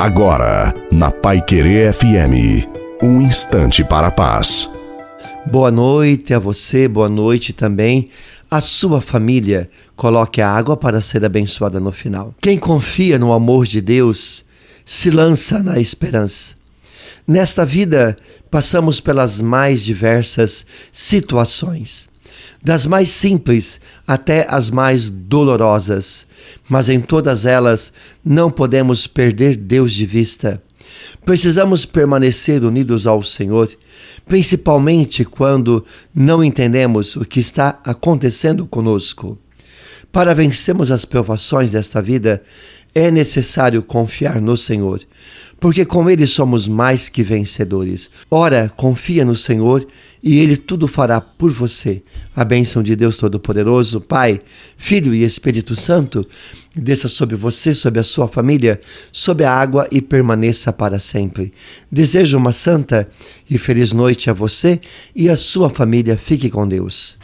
Agora, na Pai Querer FM, um instante para a paz. Boa noite a você, boa noite também à sua família. Coloque a água para ser abençoada no final. Quem confia no amor de Deus se lança na esperança. Nesta vida, passamos pelas mais diversas situações das mais simples até as mais dolorosas, mas em todas elas não podemos perder Deus de vista. Precisamos permanecer unidos ao Senhor, principalmente quando não entendemos o que está acontecendo conosco. Para vencermos as provações desta vida, é necessário confiar no Senhor, porque com Ele somos mais que vencedores. Ora, confia no Senhor e Ele tudo fará por você. A bênção de Deus Todo-Poderoso, Pai, Filho e Espírito Santo, desça sobre você, sobre a sua família, sobre a água e permaneça para sempre. Desejo uma santa e feliz noite a você e a sua família. Fique com Deus.